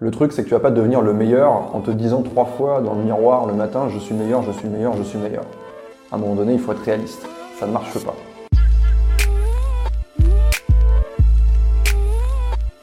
Le truc, c'est que tu vas pas devenir le meilleur en te disant trois fois dans le miroir le matin je suis meilleur, je suis meilleur, je suis meilleur. À un moment donné, il faut être réaliste. Ça ne marche pas.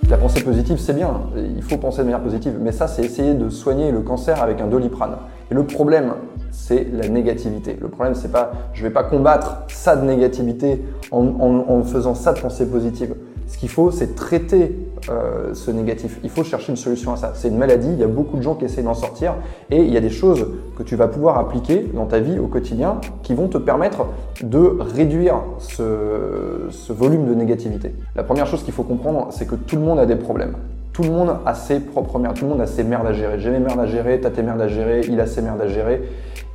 La pensée positive, c'est bien, il faut penser de manière positive, mais ça, c'est essayer de soigner le cancer avec un doliprane. Et le problème, c'est la négativité. Le problème, c'est pas, je vais pas combattre ça de négativité en, en faisant ça de pensée positive. Ce qu'il faut, c'est traiter euh, ce négatif. Il faut chercher une solution à ça. C'est une maladie, il y a beaucoup de gens qui essaient d'en sortir et il y a des choses que tu vas pouvoir appliquer dans ta vie au quotidien qui vont te permettre de réduire ce, ce volume de négativité. La première chose qu'il faut comprendre, c'est que tout le monde a des problèmes. Tout le monde a ses propres merdes, tout le monde a ses merdes à gérer. J'ai mes merdes à gérer, t'as tes merdes à gérer, il a ses merdes à gérer.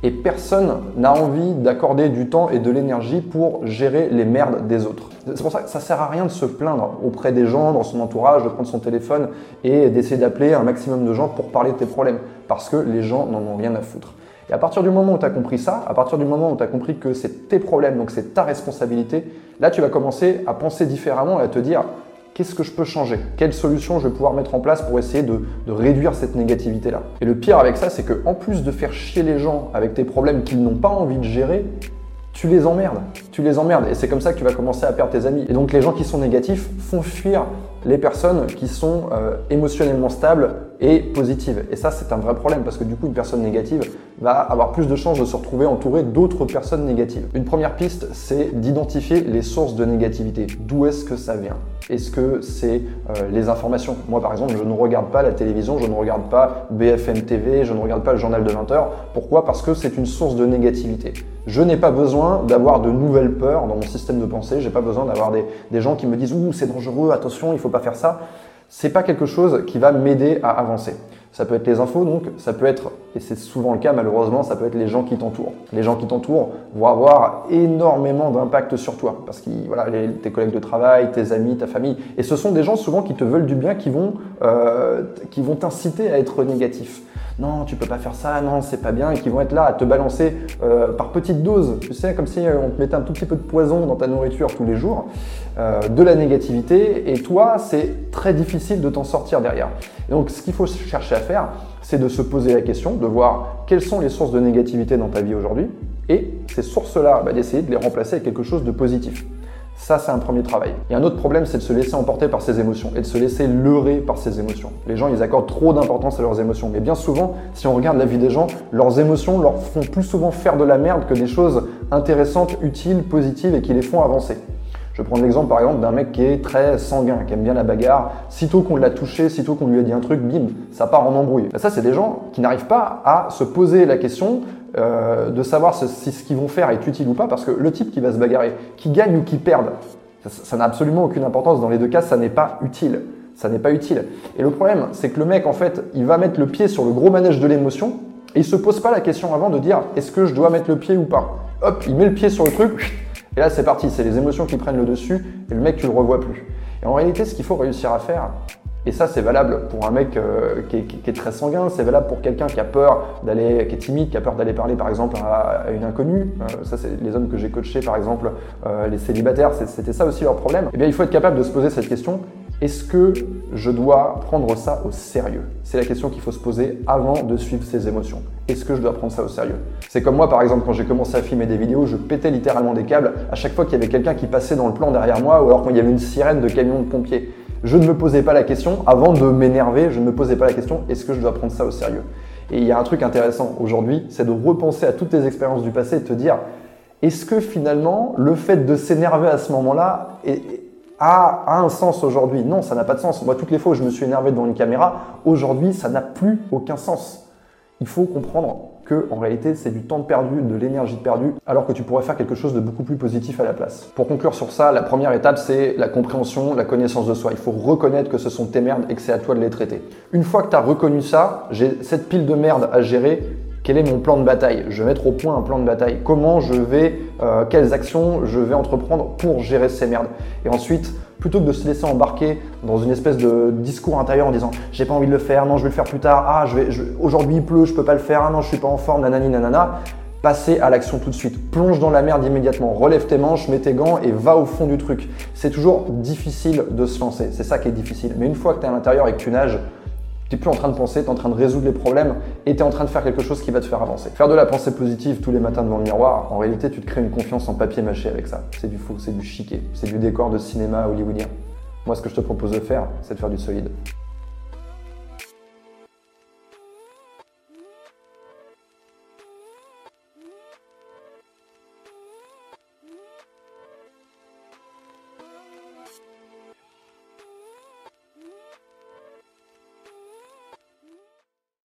Et personne n'a envie d'accorder du temps et de l'énergie pour gérer les merdes des autres. C'est pour ça que ça sert à rien de se plaindre auprès des gens, dans son entourage, de prendre son téléphone et d'essayer d'appeler un maximum de gens pour parler de tes problèmes. Parce que les gens n'en ont rien à foutre. Et à partir du moment où tu as compris ça, à partir du moment où tu as compris que c'est tes problèmes, donc c'est ta responsabilité, là tu vas commencer à penser différemment et à te dire qu'est-ce que je peux changer? Quelle solution je vais pouvoir mettre en place pour essayer de, réduire cette négativité-là? Et le pire avec ça, c'est que en plus de faire chier les gens avec tes problèmes qu'ils n'ont pas envie de gérer, tu les emmerdes. Tu les emmerdes. Et c'est comme ça que tu vas commencer à perdre tes amis. Et donc les gens qui sont négatifs font fuir les personnes qui sont euh, émotionnellement stables et positives. Et ça, c'est un vrai problème parce que du coup, une personne négative va avoir plus de chances de se retrouver entourée d'autres personnes négatives. Une première piste, c'est d'identifier les sources de négativité. D'où est-ce que ça vient? Est-ce que c'est euh, les informations? Moi, par exemple, je ne regarde pas la télévision, je ne regarde pas BFM TV, je ne regarde pas le journal de 20 heures. Pourquoi? Parce que c'est une source de négativité. Je n'ai pas besoin d'avoir de nouvelles peurs dans mon système de pensée. J'ai pas besoin d'avoir des, des, gens qui me disent ouh c'est dangereux, attention, il faut pas faire ça. C'est pas quelque chose qui va m'aider à avancer. Ça peut être les infos, donc ça peut être, et c'est souvent le cas malheureusement, ça peut être les gens qui t'entourent. Les gens qui t'entourent vont avoir énormément d'impact sur toi, parce que voilà, tes collègues de travail, tes amis, ta famille, et ce sont des gens souvent qui te veulent du bien, qui vont, euh, qui vont t'inciter à être négatif. Non, tu peux pas faire ça, non, c'est pas bien, et qui vont être là à te balancer euh, par petites doses, tu sais, comme si euh, on te mettait un tout petit peu de poison dans ta nourriture tous les jours, euh, de la négativité, et toi, c'est très difficile de t'en sortir derrière. donc, ce qu'il faut chercher à faire, c'est de se poser la question, de voir quelles sont les sources de négativité dans ta vie aujourd'hui, et ces sources-là, bah, d'essayer de les remplacer avec quelque chose de positif. Ça, c'est un premier travail. Et un autre problème, c'est de se laisser emporter par ses émotions et de se laisser leurrer par ses émotions. Les gens, ils accordent trop d'importance à leurs émotions. Mais bien souvent, si on regarde la vie des gens, leurs émotions leur font plus souvent faire de la merde que des choses intéressantes, utiles, positives et qui les font avancer. Je prends l'exemple par exemple d'un mec qui est très sanguin, qui aime bien la bagarre. Sitôt qu'on l'a touché, sitôt qu'on lui a dit un truc, bim, ça part en embrouille. Ça, c'est des gens qui n'arrivent pas à se poser la question euh, de savoir si ce qu'ils vont faire est utile ou pas, parce que le type qui va se bagarrer, qui gagne ou qui perde, ça n'a absolument aucune importance. Dans les deux cas, ça n'est pas utile. Ça n'est pas utile. Et le problème, c'est que le mec, en fait, il va mettre le pied sur le gros manège de l'émotion et il se pose pas la question avant de dire est-ce que je dois mettre le pied ou pas? Hop, il met le pied sur le truc et là c'est parti. C'est les émotions qui prennent le dessus et le mec tu le revois plus. Et en réalité, ce qu'il faut réussir à faire, et ça, c'est valable pour un mec euh, qui, est, très sanguin, c'est valable pour quelqu'un qui a peur d'aller, qui est timide, qui a peur d'aller parler par exemple à, une inconnue. Euh, ça, c'est les hommes que j'ai coachés par exemple, euh, les célibataires, c'était ça aussi leur problème. Eh bien, il faut être capable de se poser cette question est-ce que je dois prendre ça au sérieux? C'est la question qu'il faut se poser avant de suivre ses émotions. Est-ce que je dois prendre ça au sérieux? C'est comme moi par exemple quand j'ai commencé à filmer des vidéos, je pétais littéralement des câbles à chaque fois qu'il y avait quelqu'un qui passait dans le plan derrière moi ou alors quand il y avait une sirène de camion de pompiers. Je ne me posais pas la question, avant de m'énerver, je ne me posais pas la question, est-ce que je dois prendre ça au sérieux? Et il y a un truc intéressant aujourd'hui, c'est de repenser à toutes tes expériences du passé et te dire, est-ce que finalement, le fait de s'énerver à ce moment-là a, un sens aujourd'hui Non, ça n'a pas de sens. Moi, toutes les fois où je me suis énervé devant une caméra, aujourd'hui, ça n'a plus aucun sens. Il faut comprendre en réalité c'est du temps perdu, de l'énergie perdue, alors que tu pourrais faire quelque chose de beaucoup plus positif à la place. Pour conclure sur ça, la première étape c'est la compréhension, la connaissance de soi. Il faut reconnaître que ce sont tes merdes et que c'est à toi de les traiter. Une fois que tu as reconnu ça, j'ai cette pile de merde à gérer, quel est mon plan de bataille? Je vais mettre au point un plan de bataille. Comment je vais, euh, quelles actions je vais entreprendre pour gérer ces merdes? Et ensuite, plutôt que de se laisser embarquer dans une espèce de discours intérieur en disant j'ai pas envie de le faire, non je vais le faire plus tard, ah aujourd'hui il pleut, je peux pas le faire, ah non je suis pas en forme, nanani nanana. Passez à l'action tout de suite. Plonge dans la merde immédiatement. Relève tes manches, mets tes gants et va au fond du truc. C'est toujours difficile de se lancer. C'est ça qui est difficile. Mais une fois que tu es à l'intérieur et que tu nages, Tu n'es plus en train de penser, tu es en train de résoudre les problèmes et tu es en train de faire quelque chose qui va te faire avancer. Faire de la pensée positive tous les matins devant le miroir, en réalité, tu te crées une confiance en papier mâché avec ça. C'est du faux, c'est du chiquet, c'est du décor de cinéma hollywoodien. Moi, ce que je te propose de faire, c'est de faire du solide.